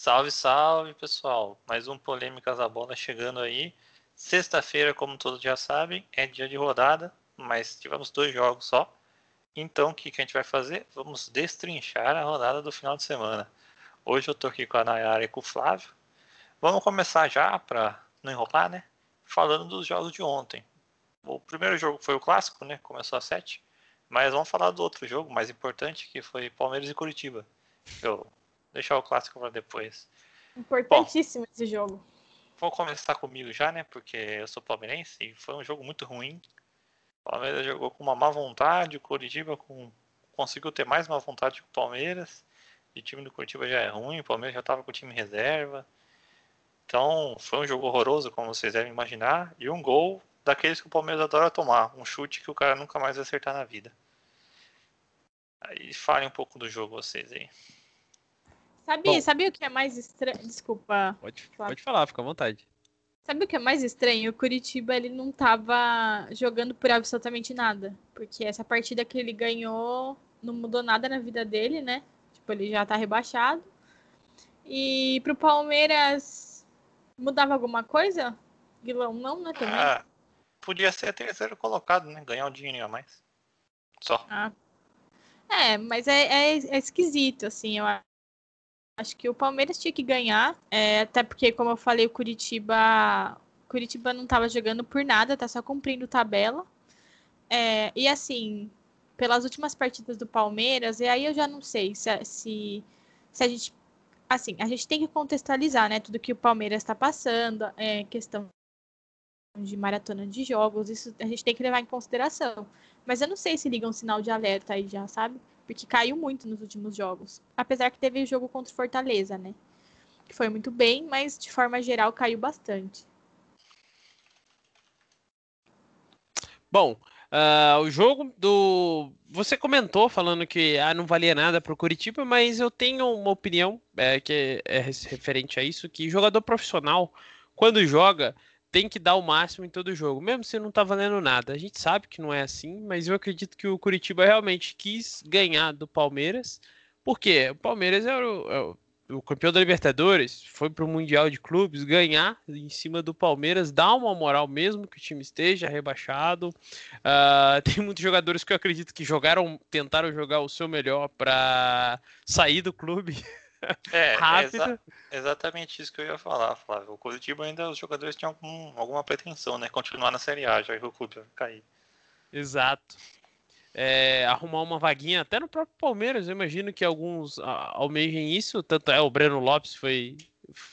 Salve, salve, pessoal. Mais um Polêmicas da Bola chegando aí. Sexta-feira, como todos já sabem, é dia de rodada, mas tivemos dois jogos só. Então, o que, que a gente vai fazer? Vamos destrinchar a rodada do final de semana. Hoje eu tô aqui com a Nayara e com o Flávio. Vamos começar já, para não enrolar, né? Falando dos jogos de ontem. O primeiro jogo foi o clássico, né? Começou às 7. Mas vamos falar do outro jogo mais importante, que foi Palmeiras e Curitiba. Eu deixar o clássico para depois. Importantíssimo Bom, esse jogo. Vou começar comigo já, né? Porque eu sou palmeirense e foi um jogo muito ruim. O Palmeiras jogou com uma má vontade, o Curitiba com... conseguiu ter mais má vontade que o Palmeiras. E o time do Curitiba já é ruim, o Palmeiras já estava com o time reserva. Então, foi um jogo horroroso, como vocês devem imaginar. E um gol daqueles que o Palmeiras adora tomar. Um chute que o cara nunca mais vai acertar na vida. Aí falem um pouco do jogo vocês aí. Sabe, sabe o que é mais estranho? Desculpa. Pode, pode falar, fica à vontade. Sabe o que é mais estranho? O Curitiba ele não tava jogando por absolutamente nada. Porque essa partida que ele ganhou não mudou nada na vida dele, né? Tipo, ele já tá rebaixado. E pro Palmeiras mudava alguma coisa? Guilão não, né? Também. Ah, podia ser terceiro colocado, né? Ganhar um dinheiro a mais. Só. Ah. É, mas é, é, é esquisito, assim. Eu Acho que o Palmeiras tinha que ganhar, é, até porque, como eu falei, o Curitiba, Curitiba não estava jogando por nada, tá só cumprindo tabela. É, e assim, pelas últimas partidas do Palmeiras, e aí eu já não sei se, se, se a gente. Assim, a gente tem que contextualizar, né? Tudo que o Palmeiras está passando, é, questão de maratona de jogos, isso a gente tem que levar em consideração. Mas eu não sei se liga um sinal de alerta aí já, sabe? Porque caiu muito nos últimos jogos. Apesar que teve o jogo contra o Fortaleza, né? Que foi muito bem, mas de forma geral caiu bastante. Bom, uh, o jogo do. Você comentou falando que ah, não valia nada para o Curitiba, mas eu tenho uma opinião é, que é referente a isso: que jogador profissional, quando joga, tem que dar o máximo em todo jogo, mesmo se não tá valendo nada. A gente sabe que não é assim, mas eu acredito que o Curitiba realmente quis ganhar do Palmeiras, porque o Palmeiras é o, é o, o campeão da Libertadores, foi pro Mundial de Clubes, ganhar em cima do Palmeiras dá uma moral mesmo que o time esteja rebaixado. Uh, tem muitos jogadores que eu acredito que jogaram, tentaram jogar o seu melhor para sair do clube. É, rápido. Exa exatamente isso que eu ia falar, Flávio. O Curitiba ainda os jogadores tinham algum, alguma pretensão, né? Continuar na Série A, já que o clube vai cair. Exato. É, arrumar uma vaguinha até no próprio Palmeiras, eu imagino que alguns almejem isso, tanto é o Breno Lopes foi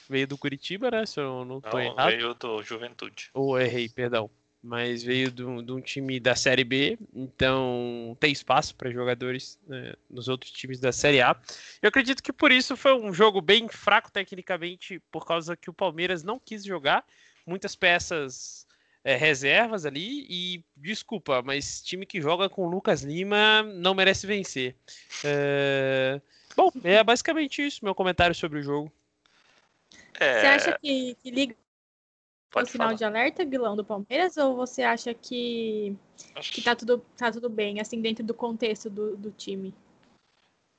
veio do Curitiba, né? Se eu não estou errado. Veio do Juventude. Ou errei, perdão mas veio de um, time da Série B, então tem espaço para jogadores né, nos outros times da Série A. Eu acredito que por isso foi um jogo bem fraco tecnicamente, por causa que o Palmeiras não quis jogar, muitas peças é, reservas ali, e desculpa, mas time que joga com o Lucas Lima não merece vencer. É... Bom, é basicamente isso, meu comentário sobre o jogo. É... Você acha que, que liga Pode o sinal falar. de alerta, Guilão, do Palmeiras? Ou você acha que, que tá, tudo, tá tudo bem, assim, dentro do contexto do, do time?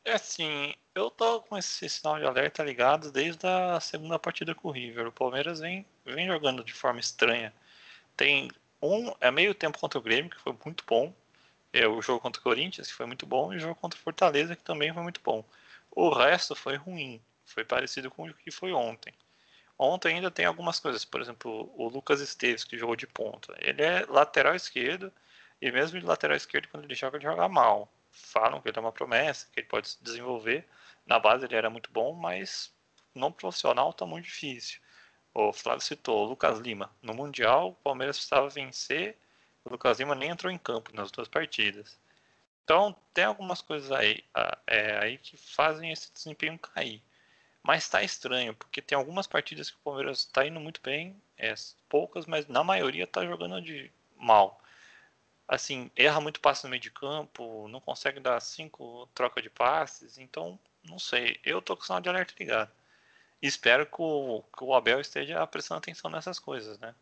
É assim, eu tô com esse sinal de alerta ligado desde a segunda partida com o River. O Palmeiras vem, vem jogando de forma estranha. Tem um, é meio tempo contra o Grêmio, que foi muito bom. É o jogo contra o Corinthians, que foi muito bom, e o jogo contra o Fortaleza, que também foi muito bom. O resto foi ruim. Foi parecido com o que foi ontem. Ontem ainda tem algumas coisas, por exemplo, o Lucas Esteves, que jogou de ponta. Ele é lateral esquerdo, e mesmo de lateral esquerdo, quando ele joga, ele joga mal. Falam que ele é uma promessa, que ele pode se desenvolver. Na base ele era muito bom, mas no profissional está muito difícil. O Flávio citou o Lucas Lima. No Mundial, o Palmeiras precisava vencer, o Lucas Lima nem entrou em campo nas duas partidas. Então, tem algumas coisas aí, é, aí que fazem esse desempenho cair. Mas está estranho, porque tem algumas partidas que o Palmeiras está indo muito bem, é, poucas, mas na maioria está jogando de mal. Assim, erra muito passe no meio de campo, não consegue dar cinco troca de passes, então, não sei. Eu tô com o sinal de alerta ligado. Espero que o, que o Abel esteja prestando atenção nessas coisas, né?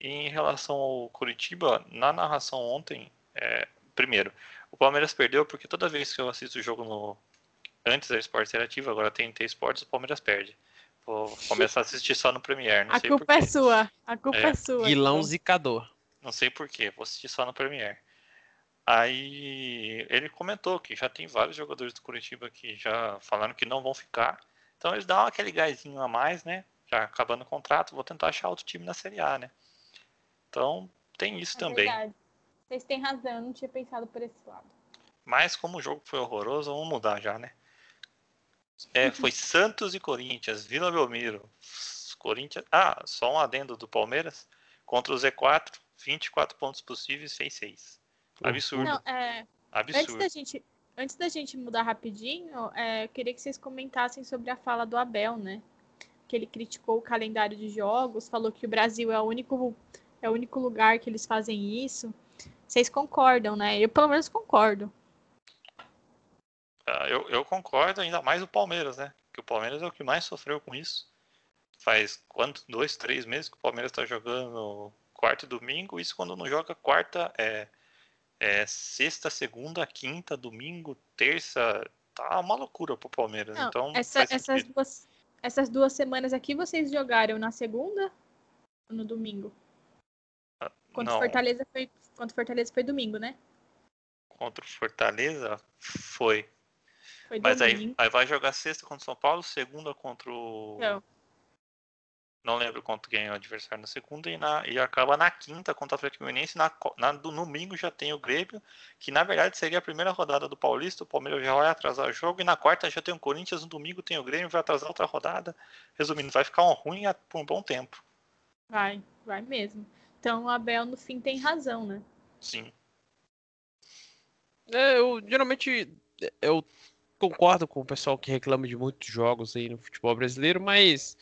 E em relação ao Curitiba, na narração ontem, é, primeiro, o Palmeiras perdeu porque toda vez que eu assisto o jogo no, antes da Esporte Interativo, agora tem T Esportes, o Palmeiras perde. Vou começar a assistir só no Premiere. Não a sei culpa é porquê. sua. A culpa é, É. sua. Guilão então. zicador. Não sei porquê, vou assistir só no Premiere. Aí ele comentou que já tem vários jogadores do Curitiba que já falaram que não vão ficar. Então eles dão aquele gásinho a mais, né? Já acabando o contrato, vou tentar achar outro time na Série A, né? Então tem isso É também. verdade. Vocês têm razão, eu não tinha pensado por esse lado. Mas como o jogo foi horroroso, vamos mudar já, né? É, foi Santos e Corinthians, Vila Belmiro. Corinthians. Ah, só um adendo do Palmeiras. Contra o Z4, 24 pontos possíveis, fez 6. Absurdo. Não, é, antes, absurdo. da gente, antes da gente mudar rapidinho, é, eu queria que vocês comentassem sobre a fala do Abel, né? Que ele criticou o calendário de jogos, falou que o Brasil é o único, é o único lugar que eles fazem isso. Vocês concordam, né? Eu pelo menos concordo. Ah, eu, eu concordo, ainda mais o Palmeiras, né? Que o Palmeiras é o que mais sofreu com isso. Faz quanto? Dois, três meses que o Palmeiras está jogando quarta e domingo. Isso quando não joga quarta, é, é sexta, segunda, quinta, domingo, terça. Tá uma loucura pro Palmeiras. Não, então, essa- essas, duas, essas duas semanas aqui vocês jogaram na segunda ou no domingo? Contra o Fortaleza foi, contra Fortaleza foi domingo, né? contra o Fortaleza foi. Foi Mas aí, domingo. aí vai jogar sexta contra o São Paulo, segunda contra o. Não. Não lembro quanto ganha o adversário na segunda e, na, e acaba na quinta contra o Atlético Goianiense. Na, na, do domingo já tem o Grêmio, que na verdade seria a primeira rodada do Paulista. O Palmeiras já vai atrasar o jogo. E na quarta já tem o Corinthians, no domingo tem o Grêmio, vai atrasar outra rodada. Resumindo, vai ficar um ruim a- por um bom tempo. Vai, vai mesmo. Então o Abel no fim tem razão, né? Sim. É, eu geralmente eu concordo com o pessoal que reclama de muitos jogos aí no futebol brasileiro, mas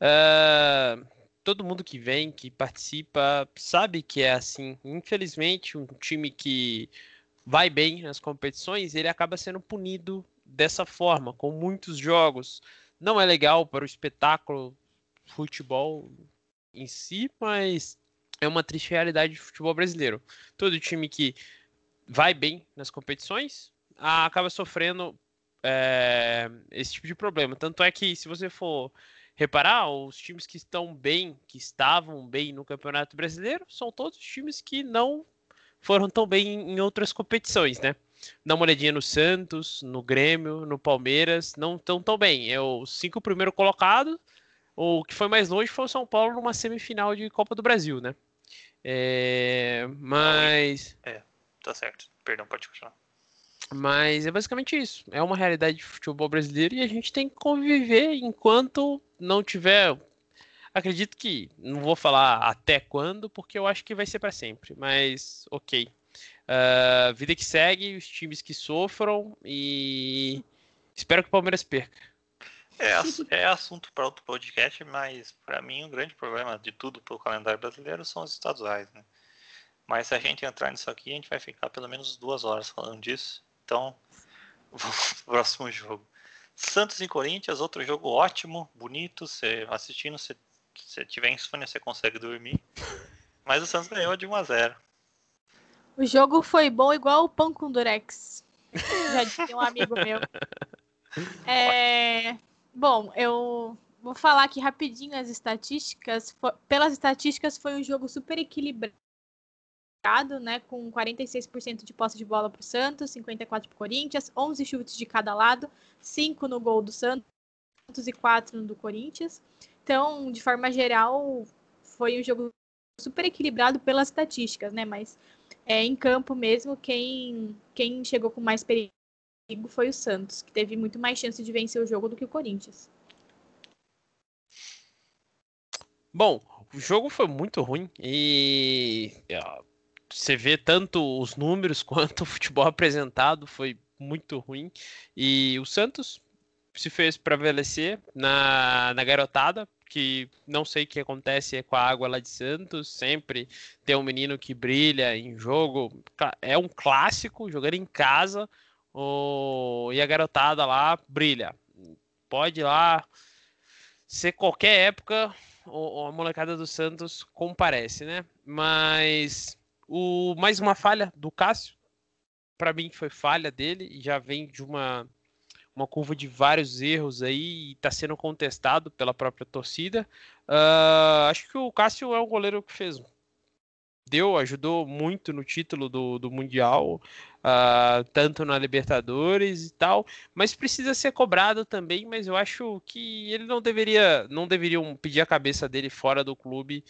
ah, todo mundo que vem, que participa, sabe que é assim. Infelizmente, um time que vai bem nas competições, ele acaba sendo punido dessa forma, com muitos jogos. Não é legal para o espetáculo futebol em si, mas é uma triste realidade do futebol brasileiro. Todo time que vai bem nas competições ah, acaba sofrendo é, esse tipo de problema. Tanto é que, se você for reparar, os times que estão bem, que estavam bem no Campeonato Brasileiro, são todos times que não foram tão bem em outras competições, né? Dá uma olhadinha no Santos, no Grêmio, no Palmeiras, não estão tão bem. É os cinco primeiros colocados. O que foi mais longe foi o São Paulo numa semifinal de Copa do Brasil, né? É, mas Tá certo. Perdão, pode continuar. Mas é basicamente isso. É uma realidade de futebol brasileiro e a gente tem que conviver enquanto não tiver. Acredito que não vou falar até quando, porque eu acho que vai ser para sempre. Mas ok. Ah, vida que segue, os times que sofram e espero que o Palmeiras perca. É, é assunto para outro podcast, mas para mim o grande problema de tudo pro calendário brasileiro são os estaduais, né? Mas se a gente entrar nisso aqui, a gente vai ficar pelo menos duas horas falando disso. Então, vamos pro próximo jogo. Santos e Corinthians, outro jogo ótimo, bonito. Você assistindo, se você tiver insônia, você consegue dormir. Mas o Santos ganhou de 1 a 0. O jogo foi bom igual o pão com durex. Já dizia um amigo meu. É, bom, eu vou falar aqui rapidinho as estatísticas. Pelas estatísticas, foi um jogo super equilibrado, né? Com 46% de posse de bola para o Santos, 54% para o Corinthians, 11 chutes de cada lado, 5 no gol do Santos e 4 no do Corinthians. Então, de forma geral, foi um jogo super equilibrado pelas estatísticas, né? Mas é, em campo mesmo, quem, quem chegou com mais perigo foi o Santos, que teve muito mais chance de vencer o jogo do que o Corinthians. Bom, o jogo foi muito ruim e você vê tanto os números quanto o futebol apresentado foi muito ruim. E o Santos se fez prevalecer na, na garotada, que não sei o que acontece com a água lá de Santos, sempre tem um menino que brilha em jogo, é um clássico, jogando em casa, o, e a garotada lá brilha. Pode lá ser qualquer época, o- a molecada do Santos comparece, né? Mas o mais uma falha do Cássio, para mim foi falha dele e já vem de uma uma curva de vários erros aí e está sendo contestado pela própria torcida. Uh, acho que o Cássio é um goleiro que fez deu, ajudou muito no título do, do Mundial, uh, tanto na Libertadores e tal, mas precisa ser cobrado também, mas eu acho que ele não deveria, não deveriam pedir a cabeça dele fora do clube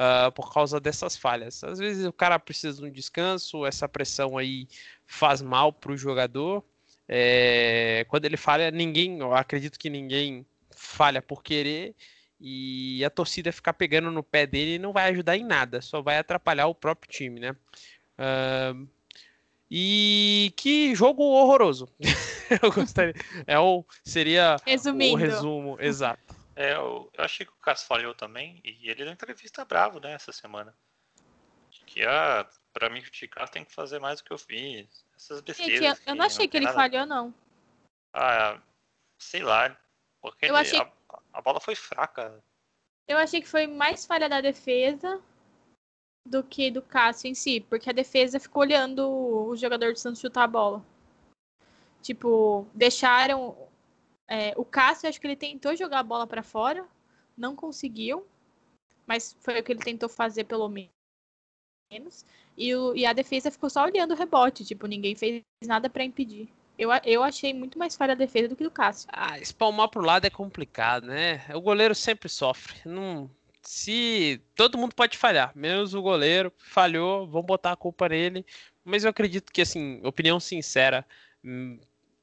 uh, por causa dessas falhas. Às vezes o cara precisa de um descanso, essa pressão aí faz mal para o jogador. É, quando ele falha, ninguém, eu acredito que ninguém falha por querer e a torcida ficar pegando no pé dele não vai ajudar em nada, só vai atrapalhar o próprio time, né? Uh, e que jogo horroroso. eu gostaria. É o, seria Resumindo. o resumo, exato. É, eu, eu achei que o Cássio falhou também, e ele deu entrevista bravo, né, essa semana. Que ah, pra me criticar tem que fazer mais do que eu fiz. Essas besteiras. Gente, eu, eu não achei que ele nada... falhou, não. Ah, sei lá. Porque eu achei... a, a bola foi fraca. Eu achei que foi mais falha da defesa do que do Cássio em si, porque a defesa ficou olhando o jogador do Santos chutar a bola. Tipo, deixaram. É, o Cássio, acho que ele tentou jogar a bola para fora, não conseguiu, mas foi o que ele tentou fazer pelo menos. E, o, e a defesa ficou só olhando o rebote, tipo, ninguém fez nada para impedir. Eu, eu achei muito mais falha a defesa do que do Cássio. Ah, espalmar pro lado é complicado, né? O goleiro sempre sofre. Não, se todo mundo pode falhar, menos o goleiro falhou, vão botar a culpa nele. Mas eu acredito que, assim, opinião sincera, hum,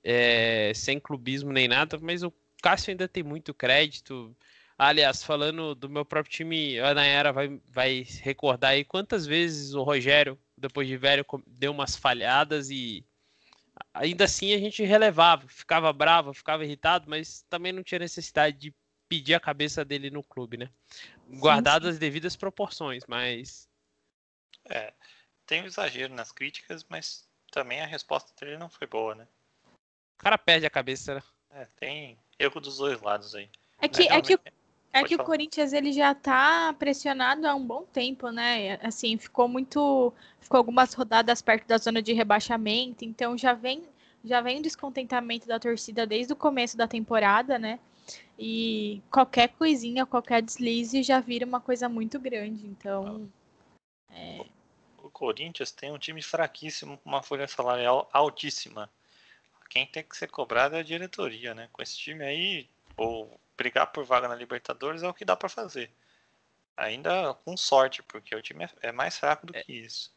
é, sem clubismo nem nada, mas o Cássio ainda tem muito crédito. Aliás, falando do meu próprio time, a Nayara vai, vai recordar aí quantas vezes o Rogério, depois de velho, deu umas falhadas e ainda assim a gente relevava, ficava bravo, ficava irritado, mas também não tinha necessidade de pedir a cabeça dele no clube, né? Guardadas as devidas proporções, mas. É, tem um exagero nas críticas, mas também a resposta dele não foi boa, né? O cara perde a cabeça, né? É, tem erro dos dois lados aí. É que, é, é que o é que o Corinthians ele já tá pressionado há um bom tempo, né? Assim, ficou muito, ficou algumas rodadas perto da zona de rebaixamento, então já vem, já vem um descontentamento da torcida desde o começo da temporada, né? E qualquer coisinha, qualquer deslize já vira uma coisa muito grande, então. É... O Corinthians tem um time fraquíssimo, com uma folha salarial altíssima. Quem tem que ser cobrado é a diretoria, né? Com esse time aí, ou brigar por vaga na Libertadores é o que dá para fazer. Ainda com sorte, porque o time é, é mais fraco do é, que isso.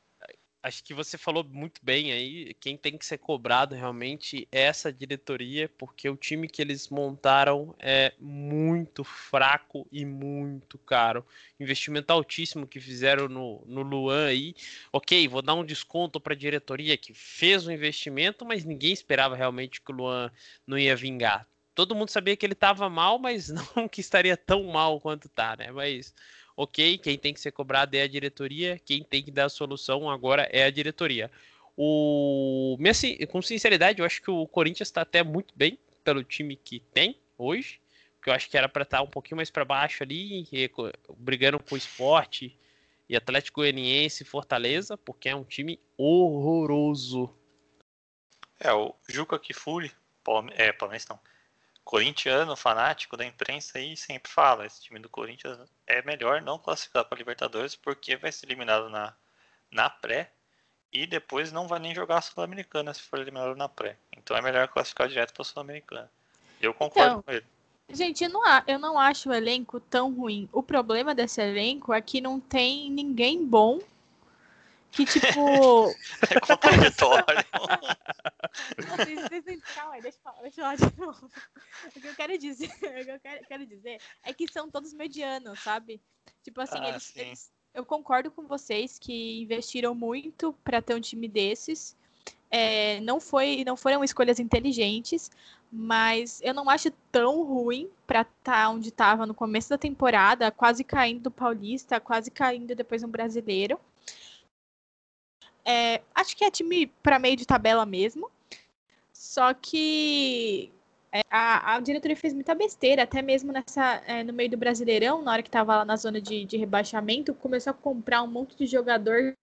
Acho que você falou muito bem aí. Quem tem que ser cobrado realmente é essa diretoria, porque o time que eles montaram é muito fraco e muito caro. Investimento altíssimo que fizeram no, no Luan aí. Ok, vou dar um desconto para a diretoria que fez o investimento, mas ninguém esperava realmente que o Luan não ia vingar todo mundo sabia que ele estava mal, mas não que estaria tão mal quanto tá, né? Mas ok, quem tem que ser cobrado é a diretoria, quem tem que dar a solução agora é a diretoria. O com sinceridade, eu acho que o Corinthians está até muito bem pelo time que tem hoje, que eu acho que era para estar tá um pouquinho mais para baixo ali, brigando com o esporte e Atlético Goianiense e Fortaleza, porque é um time horroroso. É, o Juca Kifuri, é, Palmeiras não, corintiano fanático da imprensa aí sempre fala, esse time do Corinthians é melhor não classificar para Libertadores porque vai ser eliminado na, na pré e depois não vai nem jogar a Sul-Americana se for eliminado na pré. Então é melhor classificar direto para a Sul-Americana. Eu concordo então, com ele. Gente, eu não, eu não acho o elenco tão ruim. O problema desse elenco é que não tem ninguém bom que tipo. é contraditório. Calma aí, deixa eu falar, deixa eu falar de novo. O que eu quero dizer, o que eu quero, quero dizer é que são todos medianos, sabe? Tipo assim, ah, eles, eles, eu concordo com vocês que investiram muito para ter um time desses. É, não, foi, não foram escolhas inteligentes, mas eu não acho tão ruim para estar tá onde estava no começo da temporada, quase caindo do Paulista, quase caindo depois no Brasileiro. É, acho que é time para meio de tabela mesmo. Só que é, a, a, diretoria fez muita besteira, até mesmo nessa é, no meio do Brasileirão, na hora que estava lá na zona de, de, rebaixamento, começou a comprar um monte de jogador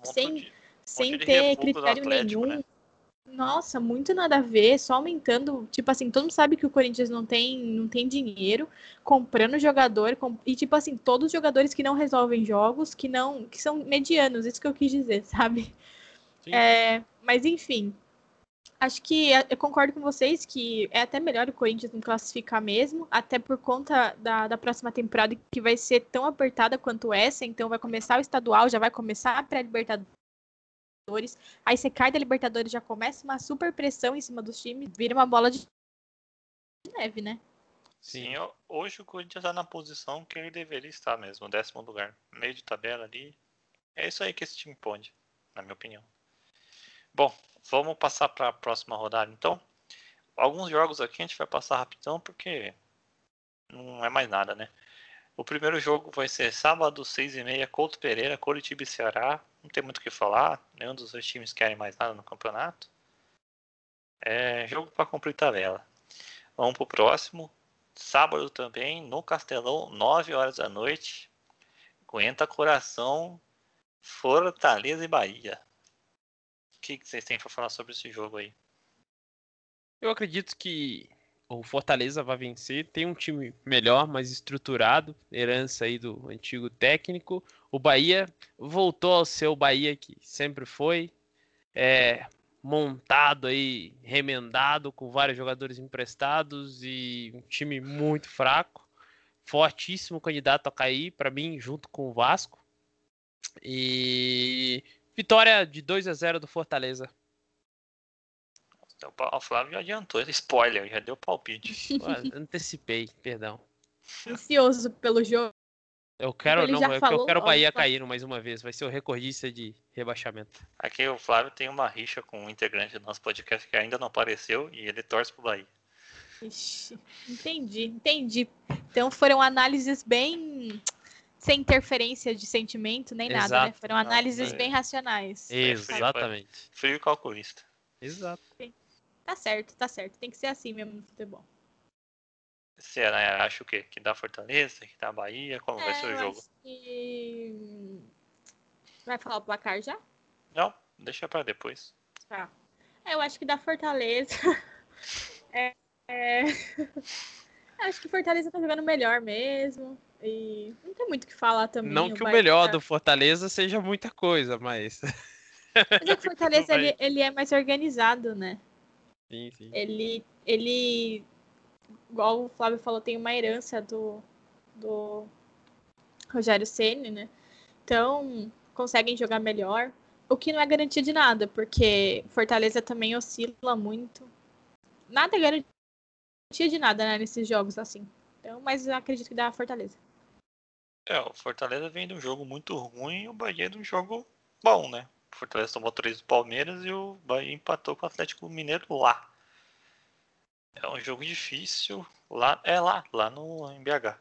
um sem, de, sem ter critério Atlético, nenhum. Né? Nossa, muito nada a ver, só aumentando, tipo assim, todo mundo sabe que o Corinthians não tem, não tem dinheiro, comprando jogador, com, e tipo assim, todos os jogadores que não resolvem jogos, que não, que são medianos, isso que eu quis dizer, sabe? É, mas enfim, acho que eu concordo com vocês que é até melhor o Corinthians não classificar mesmo, até por conta da, da próxima temporada que vai ser tão apertada quanto essa, então vai começar o estadual, já vai começar a pré-libertadores Libertadores. Aí você cai da Libertadores, já começa uma super pressão em cima dos times, vira uma bola de neve, né? Sim, hoje o Corinthians está na posição que ele deveria estar mesmo, décimo lugar, meio de tabela ali. É isso aí que esse time pode, na minha opinião. Bom, vamos passar para a próxima rodada então. Alguns jogos aqui a gente vai passar rapidão porque não é mais nada, né? O primeiro jogo vai ser sábado, 6h30, Couto Pereira, Coritiba e Ceará. Não tem muito o que falar, nenhum dos dois times querem mais nada no campeonato. É jogo para cumprir tabela. Vamos pro próximo. Sábado também, no Castelão, 9 horas da noite. Aguenta coração, Fortaleza e Bahia. O que vocês têm para falar sobre esse jogo aí? Eu acredito que o Fortaleza vai vencer. Tem um time melhor, mais estruturado, herança aí do antigo técnico. O Bahia voltou ao seu Bahia que sempre foi, é, montado aí, remendado, com vários jogadores emprestados e um time muito fraco. Fortíssimo candidato a cair, para mim, junto com o Vasco. E vitória de 2 a 0 do Fortaleza. Então, o Flávio já adiantou, spoiler, já deu palpite. Antecipei, perdão. Ansioso pelo jogo. Eu quero não, é falou, eu quero o Bahia cair mais uma vez, vai ser o recordista de rebaixamento. Aqui o Flávio tem uma rixa com um integrante do nosso podcast que ainda não apareceu e ele torce pro Bahia. Ixi, entendi, entendi. Então foram análises bem sem interferência de sentimento nem Exato. nada, né? Foram análises não, bem racionais. Exatamente. Frio e calculista. Exato. Tá certo, tá certo. Tem que ser assim mesmo no futebol. Você acha o quê? Que dá Fortaleza, que dá Bahia? Como é, vai ser o jogo? Que... Vai falar o placar já? Não, deixa pra depois. Tá. É, eu acho que dá Fortaleza. é, é... acho que Fortaleza tá jogando melhor mesmo. E não tem muito o que falar também. Não que o melhor do Fortaleza seja muita coisa, mas. Mas é que o Fortaleza ele, ele é mais organizado, né? Sim, sim. Ele, ele, igual o Flávio falou, tem uma herança do, do Rogério Ceni, né? Então, conseguem jogar melhor. O que não é garantia de nada, porque Fortaleza também oscila muito. Nada é garantia de nada, né, nesses jogos assim. Então, mas eu acredito que dá Fortaleza. É, o Fortaleza vem de um jogo muito ruim e o Bahia de um jogo bom, né? O Fortaleza tomou três do Palmeiras e o Bahia empatou com o Atlético Mineiro lá. É um jogo difícil. Lá, é lá, lá no em BH.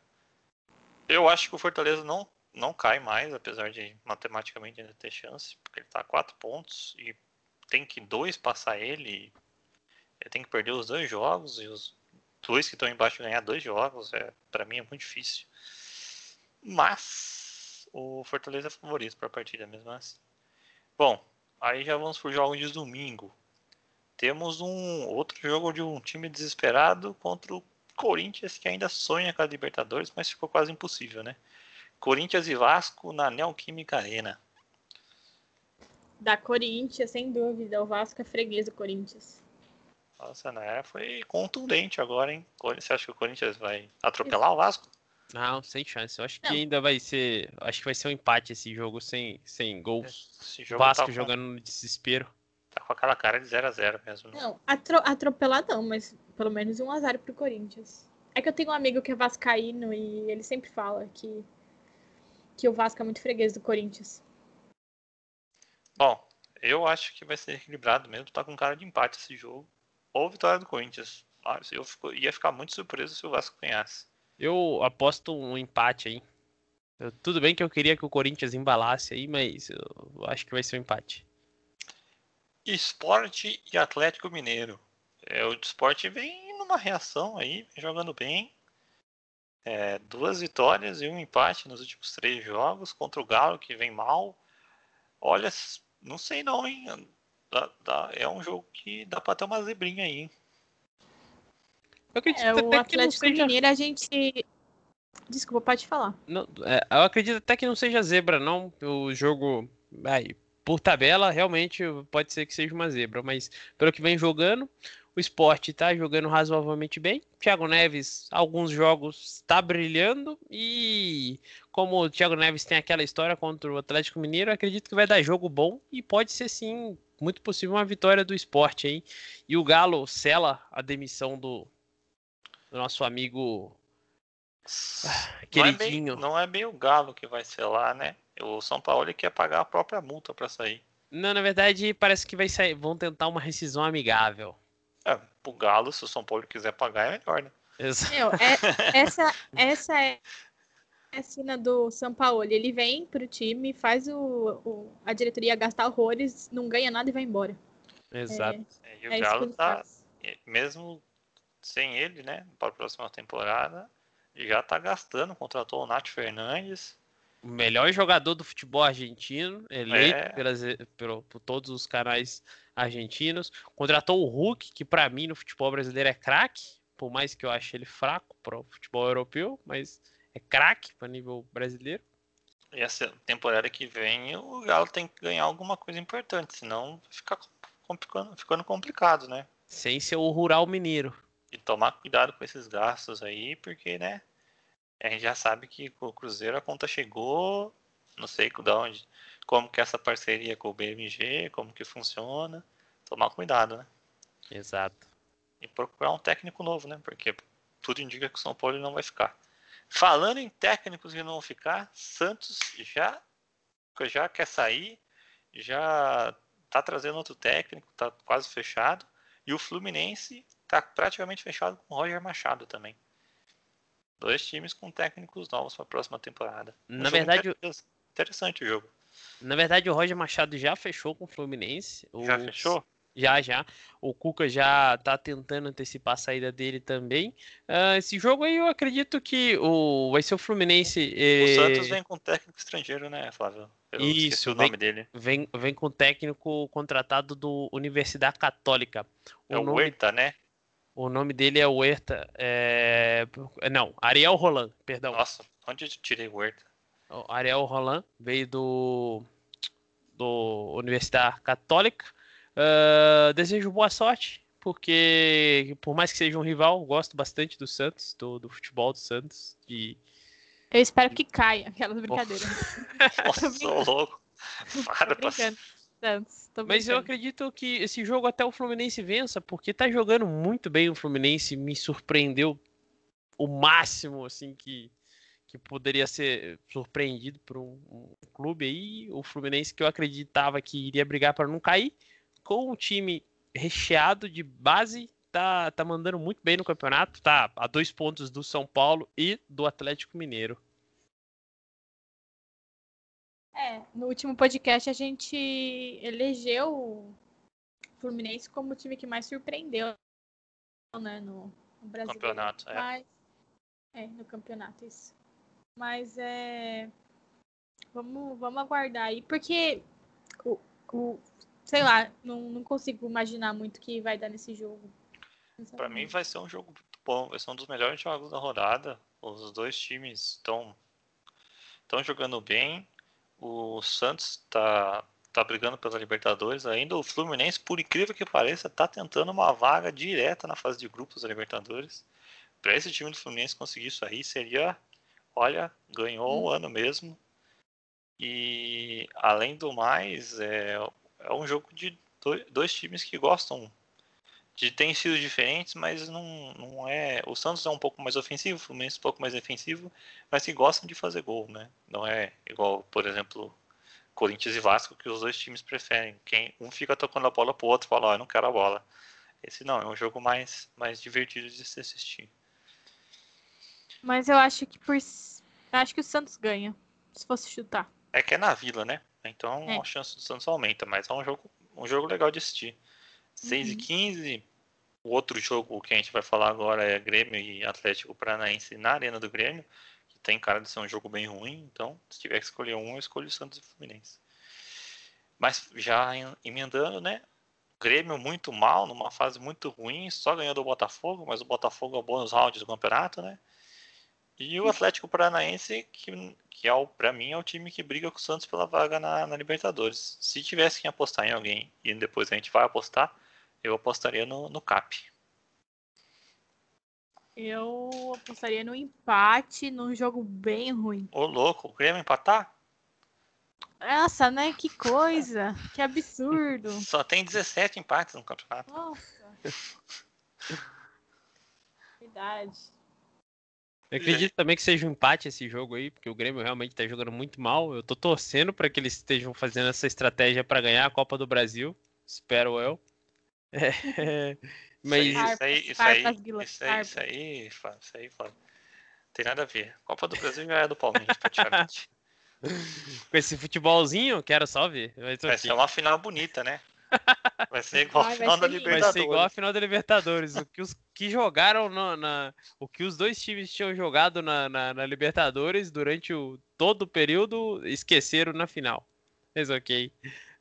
Eu acho que o Fortaleza não, não cai mais, apesar de matematicamente ainda ter chance, porque ele está a quatro pontos e tem que dois passar ele. Ele tem que perder os dois jogos e os dois que estão embaixo ganhar dois jogos. É, para mim é muito difícil. Mas o Fortaleza é favorito para a partida mesmo assim. Bom, aí já vamos para o jogo de domingo. Temos um outro jogo de um time desesperado contra o Corinthians que ainda sonha com a Libertadores, mas ficou quase impossível, né? Corinthians e Vasco na Neoquímica Arena. Da Corinthians, sem dúvida. O Vasco é freguês do Corinthians. Nossa, né? Foi contundente agora, hein? Você acha que o Corinthians vai atropelar o Vasco? Não, sem chance. Eu acho que ainda vai ser. Acho que vai ser um empate esse jogo sem, sem gols. Jogo Vasco tá jogando no desespero. Tá com aquela cara de 0x0 mesmo. Né? Não, atro atropelar não, mas pelo menos 1x0 pro Corinthians. É que eu tenho um amigo que é vascaíno e ele sempre fala que, que o Vasco é muito freguês do Corinthians. Bom, eu acho que vai ser equilibrado mesmo. Tá com cara de empate esse jogo. Ou vitória do Corinthians. Ah, eu fico, ia ficar muito surpreso se o Vasco ganhasse. Eu aposto um empate aí. Eu, tudo bem que eu queria que o Corinthians embalasse aí, mas eu acho que vai ser um empate. Esporte e Atlético Mineiro. É, o esporte vem numa reação aí, jogando bem. É, duas vitórias e um empate nos últimos três jogos contra o Galo, que vem mal. Olha, não sei não, hein? dá, dá, é um jogo que dá pra ter uma zebrinha aí, hein? Eu acredito é, o Atlético seja... Mineiro a gente. Desculpa, pode falar. Não, é, eu acredito até que não seja zebra, não. O jogo. Ai, por tabela, realmente pode ser que seja uma zebra, mas pelo que vem jogando, o esporte está jogando razoavelmente bem. Thiago Neves, alguns jogos está brilhando e como o Thiago Neves tem aquela história contra o Atlético Mineiro, acredito que vai dar jogo bom e pode ser sim muito possível uma vitória do esporte aí. E o Galo sela a demissão do, do nosso amigo queridinho. Não é, bem, não é bem o Galo que vai selar, né? O São Paulo quer pagar a própria multa para sair. Não, na verdade, parece que vai sair, vão tentar uma rescisão amigável. É, pro Galo, se o São Paulo quiser pagar, é melhor, né? Meu, é, essa, essa é a cena do São Paulo. Ele vem pro time, faz o, o, a diretoria gastar horrores, não ganha nada e vai embora. Exato. É, e o é Galo tá, mesmo sem ele, né, para a próxima temporada, já tá gastando, contratou o Nath Fernandes. O melhor jogador do futebol argentino, eleito é. pelas, pelo, por todos os canais argentinos. Contratou o Hulk, que para mim no futebol brasileiro é craque, por mais que eu ache ele fraco para o futebol europeu, mas é craque para nível brasileiro. E essa temporada que vem o Galo tem que ganhar alguma coisa importante, senão fica complicando, ficando complicado, né? Sem ser o rural mineiro. E tomar cuidado com esses gastos aí, porque, né? A gente já sabe que o Cruzeiro a conta chegou, não sei de onde, como que é essa parceria com o BMG, como que funciona. Tomar cuidado, né? Exato. E procurar um técnico novo, né? Porque tudo indica que o São Paulo não vai ficar. Falando em técnicos que não vão ficar, Santos já, já quer sair, já tá trazendo outro técnico, tá quase fechado. E o Fluminense tá praticamente fechado com o Roger Machado também. Dois times com técnicos novos para a próxima temporada. Um Na verdade, interessante o jogo. Na verdade, o Roger Machado já fechou com o Fluminense. Já fechou? Já, já. O Cuca já tá tentando antecipar a saída dele também. Uh, esse jogo aí eu acredito que o vai ser o Fluminense. Eh... O Santos vem com técnico estrangeiro, né, Flávio? Eu Isso, o vem, nome dele. Vem, vem com técnico contratado do Universidade Católica. O é o nome, Huerta, né? O nome dele é Huerta. É... Não, Ariel Roland, perdão. Nossa, onde eu tirei Huerta? O Ariel Roland veio do, do Universidade Católica. Uh, desejo boa sorte, porque por mais que seja um rival, gosto bastante do Santos, do, do futebol do Santos. E... Eu espero que caia aquelas brincadeiras. Nossa, sou louco. Para, Santos, Mas eu acredito que esse jogo até o Fluminense vença, porque tá jogando muito bem o Fluminense, me surpreendeu o máximo assim que, que poderia ser surpreendido por um, um clube aí, o Fluminense que eu acreditava que iria brigar para não cair, com um time recheado de base, tá, tá mandando muito bem no campeonato, tá a dois pontos do São Paulo e do Atlético Mineiro. É, no último podcast a gente elegeu o Fluminense como o time que mais surpreendeu né, no, no Brasil. Campeonato, é. Mas, é, no campeonato, isso. Mas é. Vamos, vamos aguardar aí, porque o, o sei lá, não, não consigo imaginar muito o que vai dar nesse jogo. Para mim vai ser um jogo muito bom, vai ser um dos melhores jogos da rodada. Os dois times estão estão jogando bem. O Santos está tá brigando pela Libertadores ainda. O Fluminense, por incrível que pareça, está tentando uma vaga direta na fase de grupos da Libertadores. Para esse time do Fluminense conseguir isso aí, seria, olha, ganhou um ano mesmo. E além do mais, é, é um jogo de dois, dois times que gostam ter estilos diferentes, mas não, não é. O Santos é um pouco mais ofensivo, o Fluminense é um pouco mais defensivo, mas que gostam de fazer gol, né? Não é igual, por exemplo, Corinthians e Vasco, que os dois times preferem. Quem um fica tocando a bola pro outro fala, ó, oh, eu não quero a bola. Esse não, é um jogo mais, mais divertido de se assistir. Mas eu acho que por. Eu acho que o Santos ganha, se fosse chutar. É que é na vila, né? Então é. a chance do Santos aumenta, mas é um jogo, um jogo legal de assistir. 6 uhum. e 15. O outro jogo que a gente vai falar agora é Grêmio e Atlético Paranaense na Arena do Grêmio, que tem cara de ser um jogo bem ruim, então se tiver que escolher um, eu escolho o Santos e o Fluminense. Mas já emendando, né? Grêmio muito mal, numa fase muito ruim, só ganhou do Botafogo, mas o Botafogo é o bônus round do campeonato, né? E o Atlético Paranaense, que, que é o, pra mim, é o time que briga com o Santos pela vaga na, na Libertadores. Se tivesse que apostar em alguém e depois a gente vai apostar, eu apostaria no, no CAP. Eu apostaria no empate, num jogo bem ruim. Ô louco, o Grêmio empatar? Nossa, né? Que coisa. Que absurdo. Só tem 17 empates no campeonato. Nossa. Verdade. Eu acredito também que seja um empate esse jogo aí, porque o Grêmio realmente tá jogando muito mal. Eu tô torcendo para que eles estejam fazendo essa estratégia para ganhar a Copa do Brasil. Espero eu. É, mas Isso aí, isso aí, isso aí, isso aí, isso aí, isso aí. Tem nada a ver. Copa do Brasil já é do Palmeiras, praticamente. com esse futebolzinho, quero só ver. Vai Vai ser uma final bonita, né? Vai ser igual Ai, a final da lindo. Vai Libertadores. ser igual a final da Libertadores. O que os que jogaram no- na. O que os dois times tinham jogado na, na- na Libertadores durante o, todo o período esqueceram na final. Mas ok.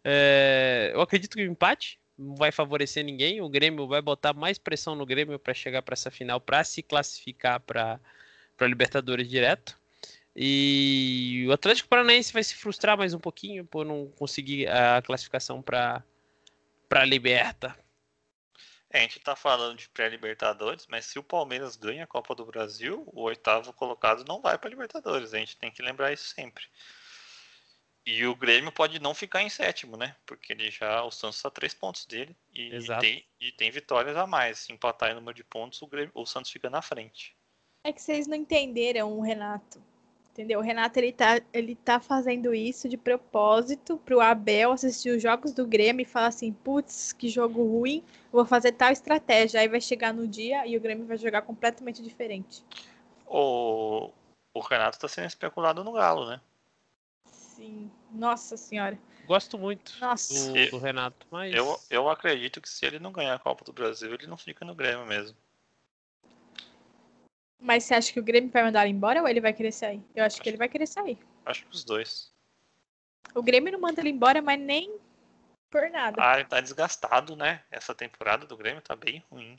É, eu acredito que o empate não vai favorecer ninguém. O Grêmio vai botar mais pressão no Grêmio para chegar para essa final, para se classificar para Libertadores direto. E o Atlético Paranaense vai se frustrar mais um pouquinho por não conseguir a classificação para para Liberta. É, a gente tá falando de pré-Libertadores, mas se o Palmeiras ganha a Copa do Brasil, o oitavo colocado não vai para Libertadores. A gente tem que lembrar isso sempre. E o Grêmio pode não ficar em sétimo, né? Porque ele já o Santos está a três pontos dele e Exato. tem, e tem vitórias a mais. Se empatar em número de pontos, o, Grêmio- o Santos fica na frente. É que vocês não entenderam o Renato. Entendeu? O Renato ele tá, ele tá fazendo isso de propósito pro Abel assistir os jogos do Grêmio e falar assim: putz, que jogo ruim, vou fazer tal estratégia. Aí vai chegar no dia e o Grêmio vai jogar completamente diferente. O, o Renato está sendo especulado no Galo, né? Sim. Nossa senhora. Gosto muito Nossa. do, do Renato, mas Eu, eu acredito que se ele não ganhar a Copa do Brasil, ele não fica no Grêmio mesmo. Mas você acha que o Grêmio vai mandar ele embora ou ele vai querer sair? Eu acho que ele vai querer sair. Acho que os dois. O Grêmio não manda ele embora, mas nem por nada. Ah, ele tá desgastado, né? Essa temporada do Grêmio tá bem ruim.